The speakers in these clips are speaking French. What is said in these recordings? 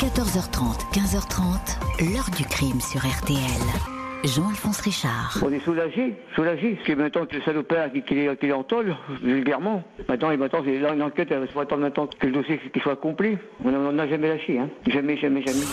14h30, 15h30, l'heure du crime sur RTL. Jean-Alphonse Richard. On est soulagé, soulagé, parce que maintenant que le salopard qui, qui, est- qui est en tôle, vulgairement, maintenant, et maintenant, c'est enquête, il faut attendre maintenant que le dossier qu'il soit accompli. On n'en a jamais lâché, hein. Jamais, jamais, jamais.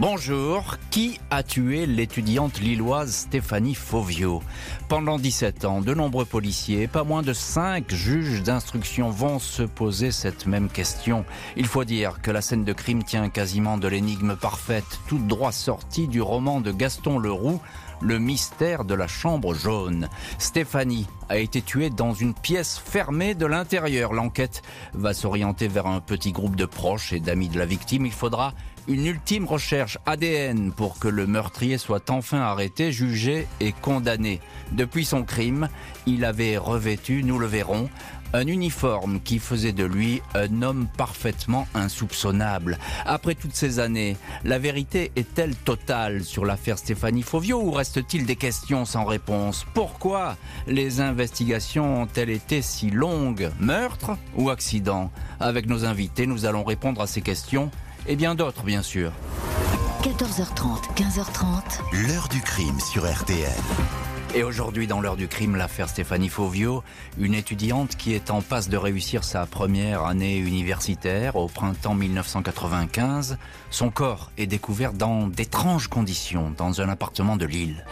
Bonjour, qui a tué l'étudiante lilloise Stéphanie Fauvio Pendant 17 ans, de nombreux policiers, pas moins de 5 juges d'instruction vont se poser cette même question. Il faut dire que la scène de crime tient quasiment de l'énigme parfaite, tout droit sortie du roman de Gaston Leroux, le mystère de la chambre jaune. Stéphanie a été tuée dans une pièce fermée de l'intérieur. L'enquête va s'orienter vers un petit groupe de proches et d'amis de la victime. Il faudra une ultime recherche ADN pour que le meurtrier soit enfin arrêté, jugé et condamné. Depuis son crime, il avait revêtu, nous le verrons, un uniforme qui faisait de lui un homme parfaitement insoupçonnable. Après toutes ces années, la vérité est-elle totale sur l'affaire Stéphanie Fauvio ou reste-t-il des questions sans réponse? Pourquoi les investigations ont-elles été si longues? Meurtre ou accident? Avec nos invités, nous allons répondre à ces questions et bien d'autres, bien sûr. 14h30, 15h30, L'heure du crime sur RTL. Et aujourd'hui, dans l'heure du crime, l'affaire Stéphanie Fauvio, une étudiante qui est en passe de réussir sa première année universitaire au printemps 1995. Son corps est découvert dans d'étranges conditions dans un appartement de Lille.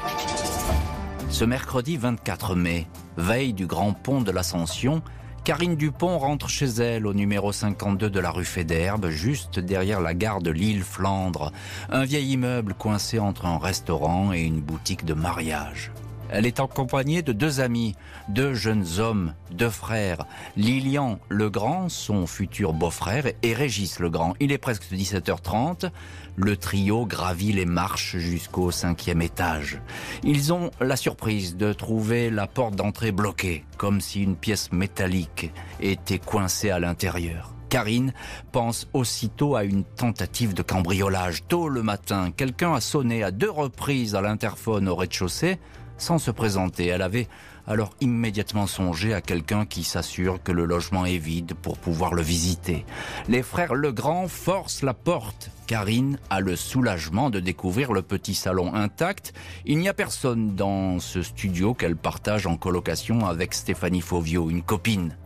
Ce mercredi 24 mai, veille du grand pont de l'Ascension, Karine Dupont rentre chez elle au numéro 52 de la rue Fédherbe, juste derrière la gare de Lille-Flandre, un vieil immeuble coincé entre un restaurant et une boutique de mariage. Elle est accompagnée de deux amis, deux jeunes hommes, deux frères, Lilian Legrand, son futur beau-frère, et Régis Legrand. Il est presque 17h30. Le trio gravit les marches jusqu'au cinquième étage. Ils ont la surprise de trouver la porte d'entrée bloquée, comme si une pièce métallique était coincée à l'intérieur. Karine pense aussitôt à une tentative de cambriolage. Tôt le matin, quelqu'un a sonné à deux reprises à l'interphone au rez-de-chaussée sans se présenter. Elle avait alors immédiatement songé à quelqu'un qui s'assure que le logement est vide pour pouvoir le visiter. Les frères Legrand forcent la porte. Karine a le soulagement de découvrir le petit salon intact. Il n'y a personne dans ce studio qu'elle partage en colocation avec Stéphanie Fauvio, une copine.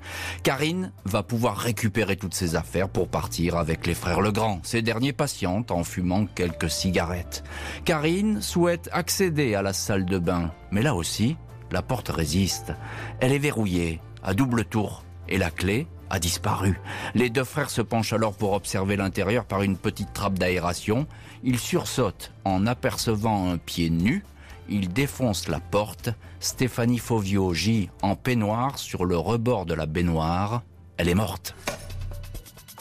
Karine va pouvoir récupérer toutes ses affaires pour partir avec les frères Legrand. Ces derniers patientent en fumant quelques cigarettes. Karine souhaite accéder à la salle de bain, mais là aussi, la porte résiste. Elle est verrouillée, à double tour, et la clé a disparu. Les deux frères se penchent alors pour observer l'intérieur par une petite trappe d'aération. Ils sursautent en apercevant un pied nu. Ils défoncent la porte. Stéphanie Fauvio gît en peignoir sur le rebord de la baignoire. Elle est morte.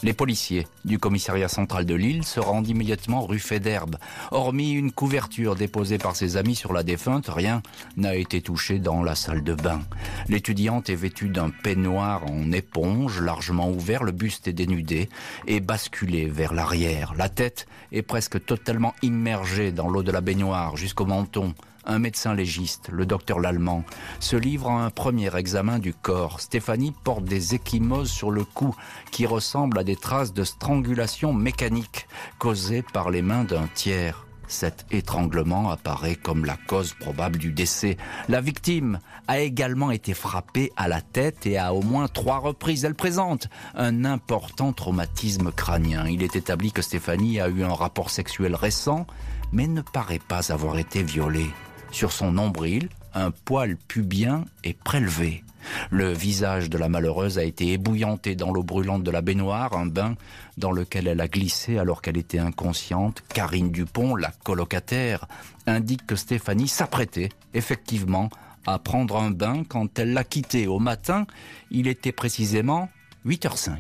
Les policiers du commissariat central de Lille se rendent immédiatement rue Fédherbe. Hormis une couverture déposée par ses amis sur la défunte, rien n'a été touché dans la salle de bain. L'étudiante est vêtue d'un peignoir en éponge, largement ouvert, le buste est dénudé et basculé vers l'arrière. La tête est presque totalement immergée dans l'eau de la baignoire jusqu'au menton. Un médecin légiste, le docteur Lallemand, se livre à un premier examen du corps. Stéphanie porte des échymoses sur le cou qui ressemblent à des traces de strangulation mécanique causées par les mains d'un tiers. Cet étranglement apparaît comme la cause probable du décès. La victime a également été frappée à la tête et à au moins trois reprises. Elle présente un important traumatisme crânien. Il est établi que Stéphanie a eu un rapport sexuel récent, mais ne paraît pas avoir été violée. Sur son nombril, un poil pubien est prélevé. Le visage de la malheureuse a été ébouillanté dans l'eau brûlante de la baignoire, un bain dans lequel elle a glissé alors qu'elle était inconsciente. Karine Dupont, la colocataire, indique que Stéphanie s'apprêtait effectivement à prendre un bain quand elle l'a quitté au matin. Il était précisément 8h05.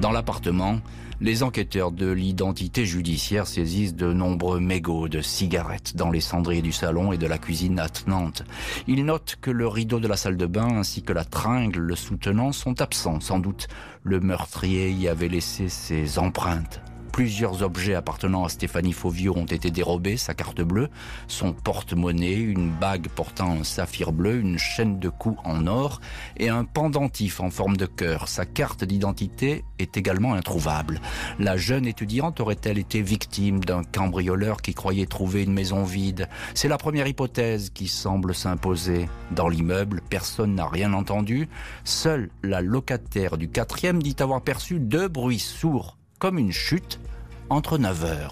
Dans l'appartement, les enquêteurs de l'identité judiciaire saisissent de nombreux mégots de cigarettes dans les cendriers du salon et de la cuisine attenante. Ils notent que le rideau de la salle de bain ainsi que la tringle le soutenant sont absents. Sans doute le meurtrier y avait laissé ses empreintes. Plusieurs objets appartenant à Stéphanie Fauvio ont été dérobés, sa carte bleue, son porte-monnaie, une bague portant un saphir bleu, une chaîne de cou en or et un pendentif en forme de cœur. Sa carte d'identité est également introuvable. La jeune étudiante aurait-elle été victime d'un cambrioleur qui croyait trouver une maison vide? C'est la première hypothèse qui semble s'imposer. Dans l'immeuble, personne n'a rien entendu. Seule la locataire du quatrième dit avoir perçu deux bruits sourds, comme une chute, entre 9h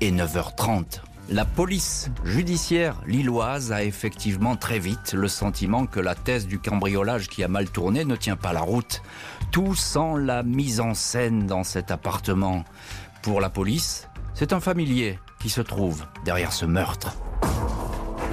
et 9h30. La police judiciaire lilloise a effectivement très vite le sentiment que la thèse du cambriolage qui a mal tourné ne tient pas la route. Tout sent la mise en scène dans cet appartement. Pour la police, c'est un familier qui se trouve derrière ce meurtre.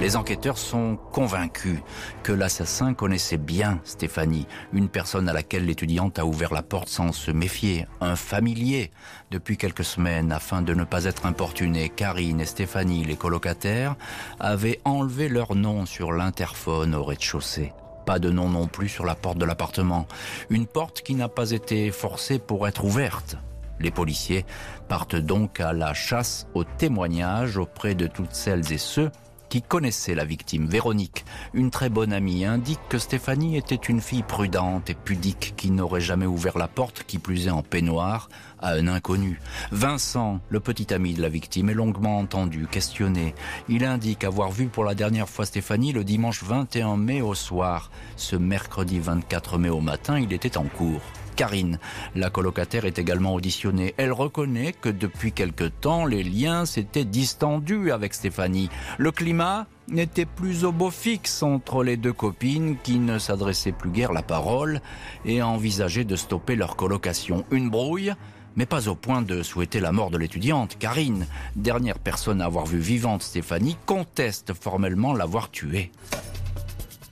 Les enquêteurs sont convaincus que l'assassin connaissait bien Stéphanie, une personne à laquelle l'étudiante a ouvert la porte sans se méfier, un familier. Depuis quelques semaines, afin de ne pas être importunés, Karine et Stéphanie, les colocataires, avaient enlevé leur nom sur l'interphone au rez-de-chaussée. Pas de nom non plus sur la porte de l'appartement. Une porte qui n'a pas été forcée pour être ouverte. Les policiers partent donc à la chasse aux témoignages auprès de toutes celles et ceux qui connaissait la victime, Véronique, une très bonne amie, indique que Stéphanie était une fille prudente et pudique qui n'aurait jamais ouvert la porte, qui plus est en peignoir, à un inconnu. Vincent, le petit ami de la victime, est longuement entendu, questionné. Il indique avoir vu pour la dernière fois Stéphanie le dimanche 21 mai au soir. Ce mercredi 24 mai au matin, il était en cours. Karine. La colocataire est également auditionnée. Elle reconnaît que depuis quelque temps, les liens s'étaient distendus avec Stéphanie. Le climat n'était plus au beau fixe entre les deux copines qui ne s'adressaient plus guère la parole et envisageaient de stopper leur colocation. Une brouille mais pas au point de souhaiter la mort de l'étudiante. Karine, dernière personne à avoir vu vivante Stéphanie, conteste formellement l'avoir tuée.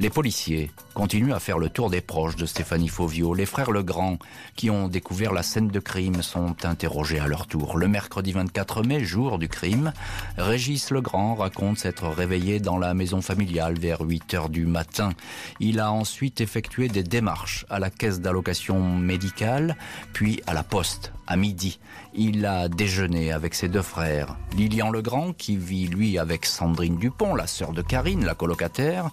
Les policiers continuent à faire le tour des proches de Stéphanie Fauvio. Les frères Legrand, qui ont découvert la scène de crime, sont interrogés à leur tour. Le mercredi 24 mai, jour du crime, Régis Legrand raconte s'être réveillé dans la maison familiale vers 8 heures du matin. Il a ensuite effectué des démarches à la caisse d'allocation médicale, puis à la poste à midi. Il a déjeuné avec ses deux frères. Lilian Legrand, qui vit lui avec Sandrine Dupont, la sœur de Karine, la colocataire,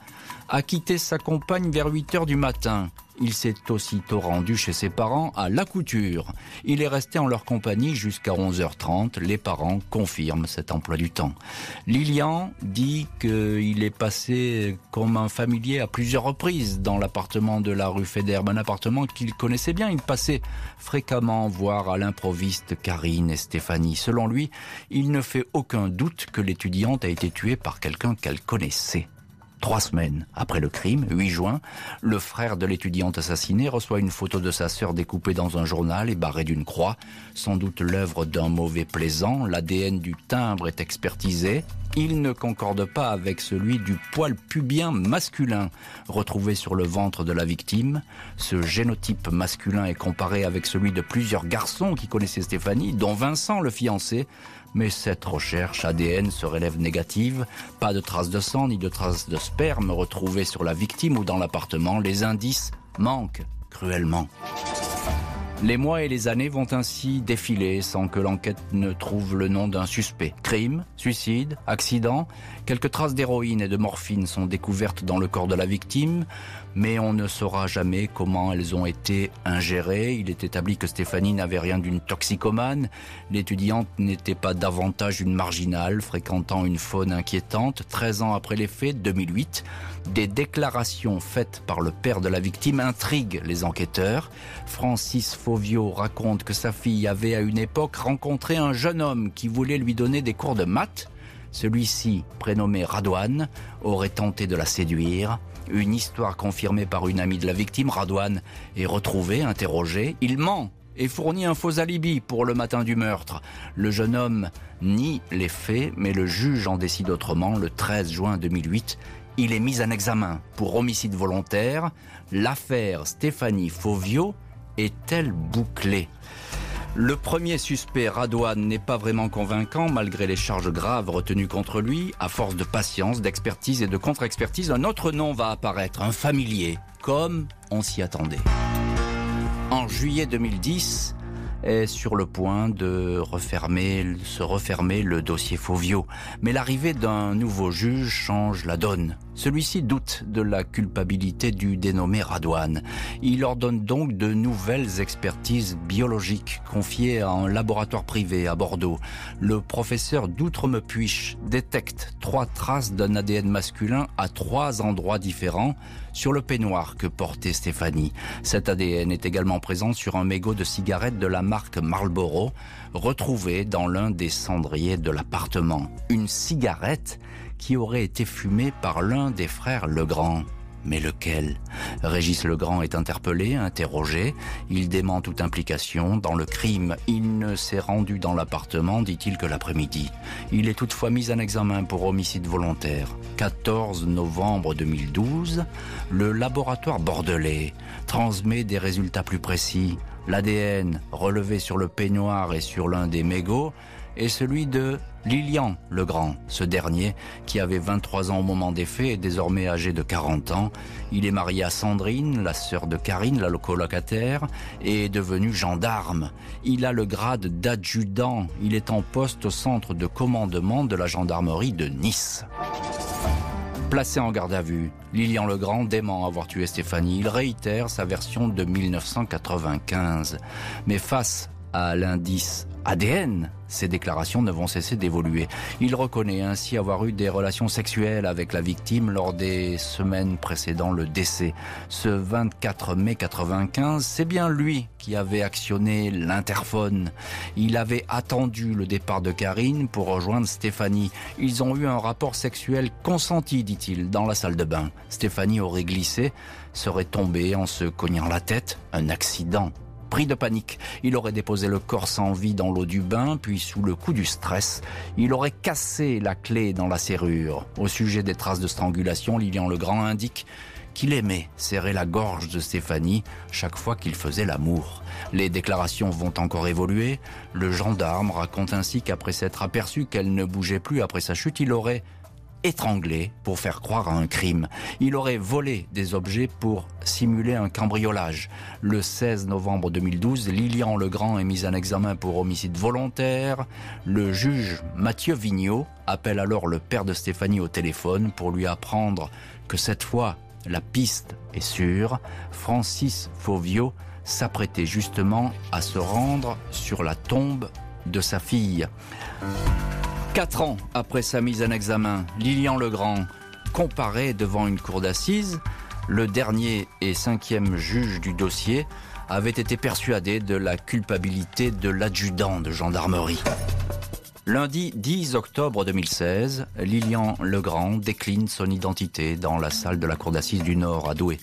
a quitté sa compagne vers 8 heures du matin. Il s'est aussitôt rendu chez ses parents à La Couture. Il est resté en leur compagnie jusqu'à 11h30. Les parents confirment cet emploi du temps. Lilian dit qu'il est passé comme un familier à plusieurs reprises dans l'appartement de la rue Fédère, un appartement qu'il connaissait bien. Il passait fréquemment voir à l'improviste Karine et Stéphanie. Selon lui, il ne fait aucun doute que l'étudiante a été tuée par quelqu'un qu'elle connaissait. Trois semaines après le crime, 8 juin, le frère de l'étudiante assassinée reçoit une photo de sa sœur découpée dans un journal et barrée d'une croix, sans doute l'œuvre d'un mauvais plaisant. L'ADN du timbre est expertisé. Il ne concorde pas avec celui du poil pubien masculin retrouvé sur le ventre de la victime. Ce génotype masculin est comparé avec celui de plusieurs garçons qui connaissaient Stéphanie, dont Vincent, le fiancé, mais cette recherche ADN se relève négative. Pas de traces de sang ni de traces de sperme retrouvées sur la victime ou dans l'appartement. Les indices manquent cruellement. Les mois et les années vont ainsi défiler sans que l'enquête ne trouve le nom d'un suspect. Crime, suicide, accident, quelques traces d'héroïne et de morphine sont découvertes dans le corps de la victime mais on ne saura jamais comment elles ont été ingérées. Il est établi que Stéphanie n'avait rien d'une toxicomane. L'étudiante n'était pas davantage une marginale, fréquentant une faune inquiétante. 13 ans après les faits, 2008, des déclarations faites par le père de la victime intriguent les enquêteurs. Francis Fauvio raconte que sa fille avait à une époque rencontré un jeune homme qui voulait lui donner des cours de maths. Celui-ci, prénommé Radouane, aurait tenté de la séduire. Une histoire confirmée par une amie de la victime, Radouane, est retrouvée, interrogée. Il ment et fournit un faux alibi pour le matin du meurtre. Le jeune homme nie les faits, mais le juge en décide autrement. Le 13 juin 2008, il est mis en examen pour homicide volontaire. L'affaire Stéphanie Fauvio est-elle bouclée le premier suspect, Radouane, n'est pas vraiment convaincant malgré les charges graves retenues contre lui. À force de patience, d'expertise et de contre-expertise, un autre nom va apparaître, un familier, comme on s'y attendait. En juillet 2010, est sur le point de refermer, se refermer le dossier Fauvio. Mais l'arrivée d'un nouveau juge change la donne. Celui-ci doute de la culpabilité du dénommé Radouane. Il ordonne donc de nouvelles expertises biologiques confiées à un laboratoire privé à Bordeaux. Le professeur d'Outremepuich détecte trois traces d'un ADN masculin à trois endroits différents sur le peignoir que portait Stéphanie. Cet ADN est également présent sur un mégot de cigarette de la marque Marlboro, retrouvé dans l'un des cendriers de l'appartement. Une cigarette qui aurait été fumé par l'un des frères Legrand. Mais lequel? Régis Legrand est interpellé, interrogé. Il dément toute implication dans le crime. Il ne s'est rendu dans l'appartement, dit-il, que l'après-midi. Il est toutefois mis en examen pour homicide volontaire. 14 novembre 2012, le laboratoire bordelais transmet des résultats plus précis. L'ADN relevé sur le peignoir et sur l'un des mégots est celui de Lilian Legrand. Ce dernier, qui avait 23 ans au moment des faits, est désormais âgé de 40 ans. Il est marié à Sandrine, la sœur de Karine, la colocataire, et est devenu gendarme. Il a le grade d'adjudant. Il est en poste au centre de commandement de la gendarmerie de Nice. Placé en garde à vue, Lilian Legrand dément avoir tué Stéphanie. Il réitère sa version de 1995. Mais face à l'indice ADN, ses déclarations ne vont cesser d'évoluer. Il reconnaît ainsi avoir eu des relations sexuelles avec la victime lors des semaines précédant le décès. Ce 24 mai 95, c'est bien lui qui avait actionné l'interphone. Il avait attendu le départ de Karine pour rejoindre Stéphanie. Ils ont eu un rapport sexuel consenti, dit-il, dans la salle de bain. Stéphanie aurait glissé, serait tombée en se cognant la tête. Un accident Pris de panique, il aurait déposé le corps sans vie dans l'eau du bain, puis sous le coup du stress, il aurait cassé la clé dans la serrure. Au sujet des traces de strangulation, Lilian Legrand indique qu'il aimait serrer la gorge de Stéphanie chaque fois qu'il faisait l'amour. Les déclarations vont encore évoluer. Le gendarme raconte ainsi qu'après s'être aperçu qu'elle ne bougeait plus après sa chute, il aurait étranglé pour faire croire à un crime. Il aurait volé des objets pour simuler un cambriolage. Le 16 novembre 2012, Lilian Legrand est mise en examen pour homicide volontaire. Le juge Mathieu Vigneault appelle alors le père de Stéphanie au téléphone pour lui apprendre que cette fois, la piste est sûre. Francis Fauvio s'apprêtait justement à se rendre sur la tombe de sa fille. Quatre ans après sa mise en examen, Lilian Legrand comparé devant une cour d'assises. Le dernier et cinquième juge du dossier avait été persuadé de la culpabilité de l'adjudant de gendarmerie. Lundi 10 octobre 2016, Lilian Legrand décline son identité dans la salle de la cour d'assises du Nord à Douai.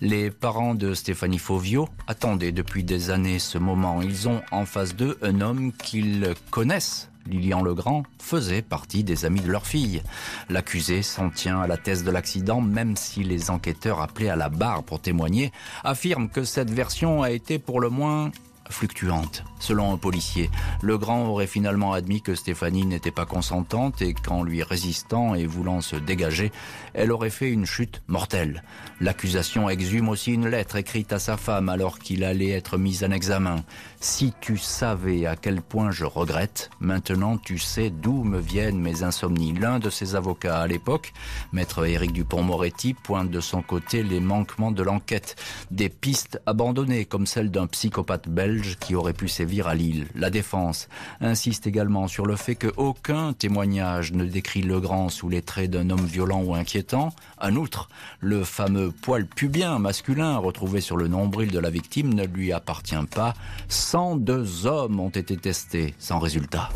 Les parents de Stéphanie Fauvio attendaient depuis des années ce moment. Ils ont en face d'eux un homme qu'ils connaissent Lilian Legrand faisait partie des amis de leur fille. L'accusé s'en tient à la thèse de l'accident, même si les enquêteurs appelés à la barre pour témoigner affirment que cette version a été pour le moins fluctuante. Selon un policier, Legrand aurait finalement admis que Stéphanie n'était pas consentante et qu'en lui résistant et voulant se dégager, elle aurait fait une chute mortelle. L'accusation exhume aussi une lettre écrite à sa femme alors qu'il allait être mis en examen. Si tu savais à quel point je regrette, maintenant tu sais d'où me viennent mes insomnies. L'un de ses avocats à l'époque, maître Éric Dupont-Moretti, pointe de son côté les manquements de l'enquête. Des pistes abandonnées comme celle d'un psychopathe belge qui aurait pu sévir à Lille. La défense insiste également sur le fait que aucun témoignage ne décrit Legrand sous les traits d'un homme violent ou inquiétant. En outre, le fameux poil pubien masculin retrouvé sur le nombril de la victime ne lui appartient pas 102 hommes ont été testés sans résultat.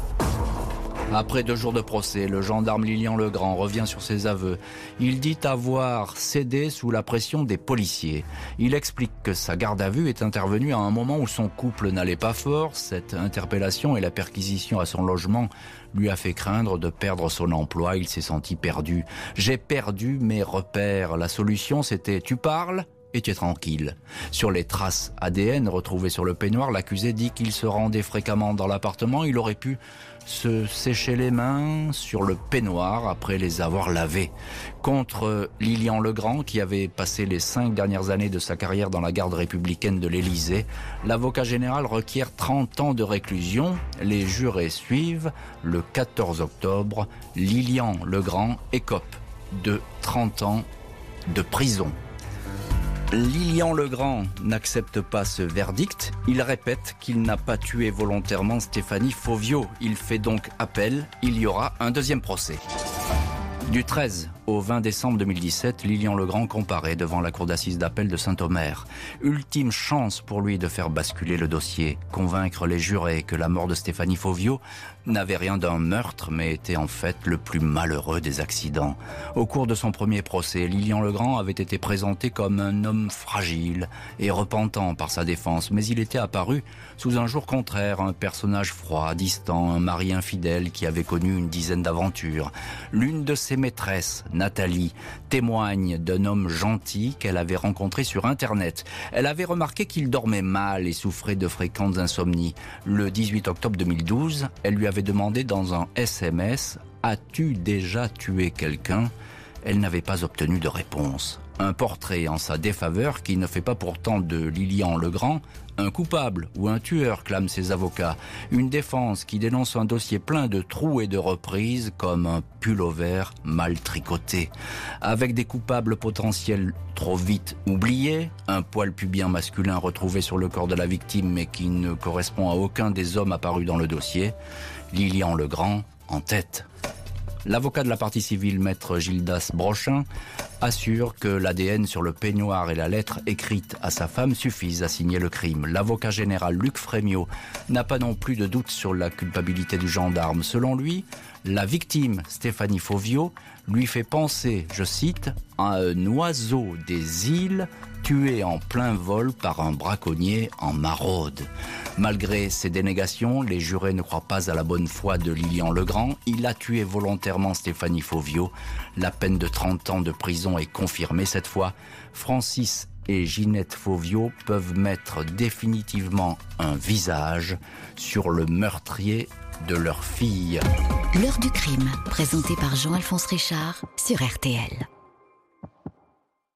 Après deux jours de procès, le gendarme Lilian Legrand revient sur ses aveux. Il dit avoir cédé sous la pression des policiers. Il explique que sa garde à vue est intervenue à un moment où son couple n'allait pas fort. Cette interpellation et la perquisition à son logement lui a fait craindre de perdre son emploi. Il s'est senti perdu. J'ai perdu mes repères. La solution, c'était tu parles? Était tranquille. Sur les traces ADN retrouvées sur le peignoir, l'accusé dit qu'il se rendait fréquemment dans l'appartement. Il aurait pu se sécher les mains sur le peignoir après les avoir lavés. Contre Lilian Legrand, qui avait passé les cinq dernières années de sa carrière dans la garde républicaine de l'Élysée, l'avocat général requiert 30 ans de réclusion. Les jurés suivent. Le 14 octobre, Lilian Legrand écope de 30 ans de prison. Lilian Legrand n'accepte pas ce verdict. Il répète qu'il n'a pas tué volontairement Stéphanie Fauvio. Il fait donc appel. Il y aura un deuxième procès. Du 13 au 20 décembre 2017, Lilian Legrand comparaît devant la cour d'assises d'appel de Saint-Omer. Ultime chance pour lui de faire basculer le dossier, convaincre les jurés que la mort de Stéphanie Fauvio n'avait rien d'un meurtre, mais était en fait le plus malheureux des accidents. Au cours de son premier procès, Lilian Legrand avait été présenté comme un homme fragile et repentant par sa défense, mais il était apparu sous un jour contraire, un personnage froid, distant, un mari infidèle qui avait connu une dizaine d'aventures. L'une de ses maîtresses, Nathalie, témoigne d'un homme gentil qu'elle avait rencontré sur Internet. Elle avait remarqué qu'il dormait mal et souffrait de fréquentes insomnies. Le 18 octobre 2012, elle lui avait demandé dans un SMS As-tu déjà tué quelqu'un? Elle n'avait pas obtenu de réponse. Un portrait en sa défaveur qui ne fait pas pourtant de Lilian Legrand un coupable ou un tueur, clament ses avocats. Une défense qui dénonce un dossier plein de trous et de reprises comme un pull vert mal tricoté. Avec des coupables potentiels trop vite oubliés, un poil pubien masculin retrouvé sur le corps de la victime mais qui ne correspond à aucun des hommes apparus dans le dossier, Lilian Legrand en tête. L'avocat de la partie civile, maître Gildas Brochin, assure que l'ADN sur le peignoir et la lettre écrite à sa femme suffisent à signer le crime. L'avocat général Luc Frémiot n'a pas non plus de doute sur la culpabilité du gendarme. Selon lui, la victime, Stéphanie Fauvio, lui fait penser, je cite, à un oiseau des îles tué en plein vol par un braconnier en maraude. Malgré ces dénégations, les jurés ne croient pas à la bonne foi de Lilian Legrand. Il a tué volontairement Stéphanie Fauvio. La peine de 30 ans de prison est confirmée cette fois. Francis et Ginette Fauvio peuvent mettre définitivement un visage sur le meurtrier de leur fille. L'heure du crime, présenté par Jean-Alphonse Richard sur RTL.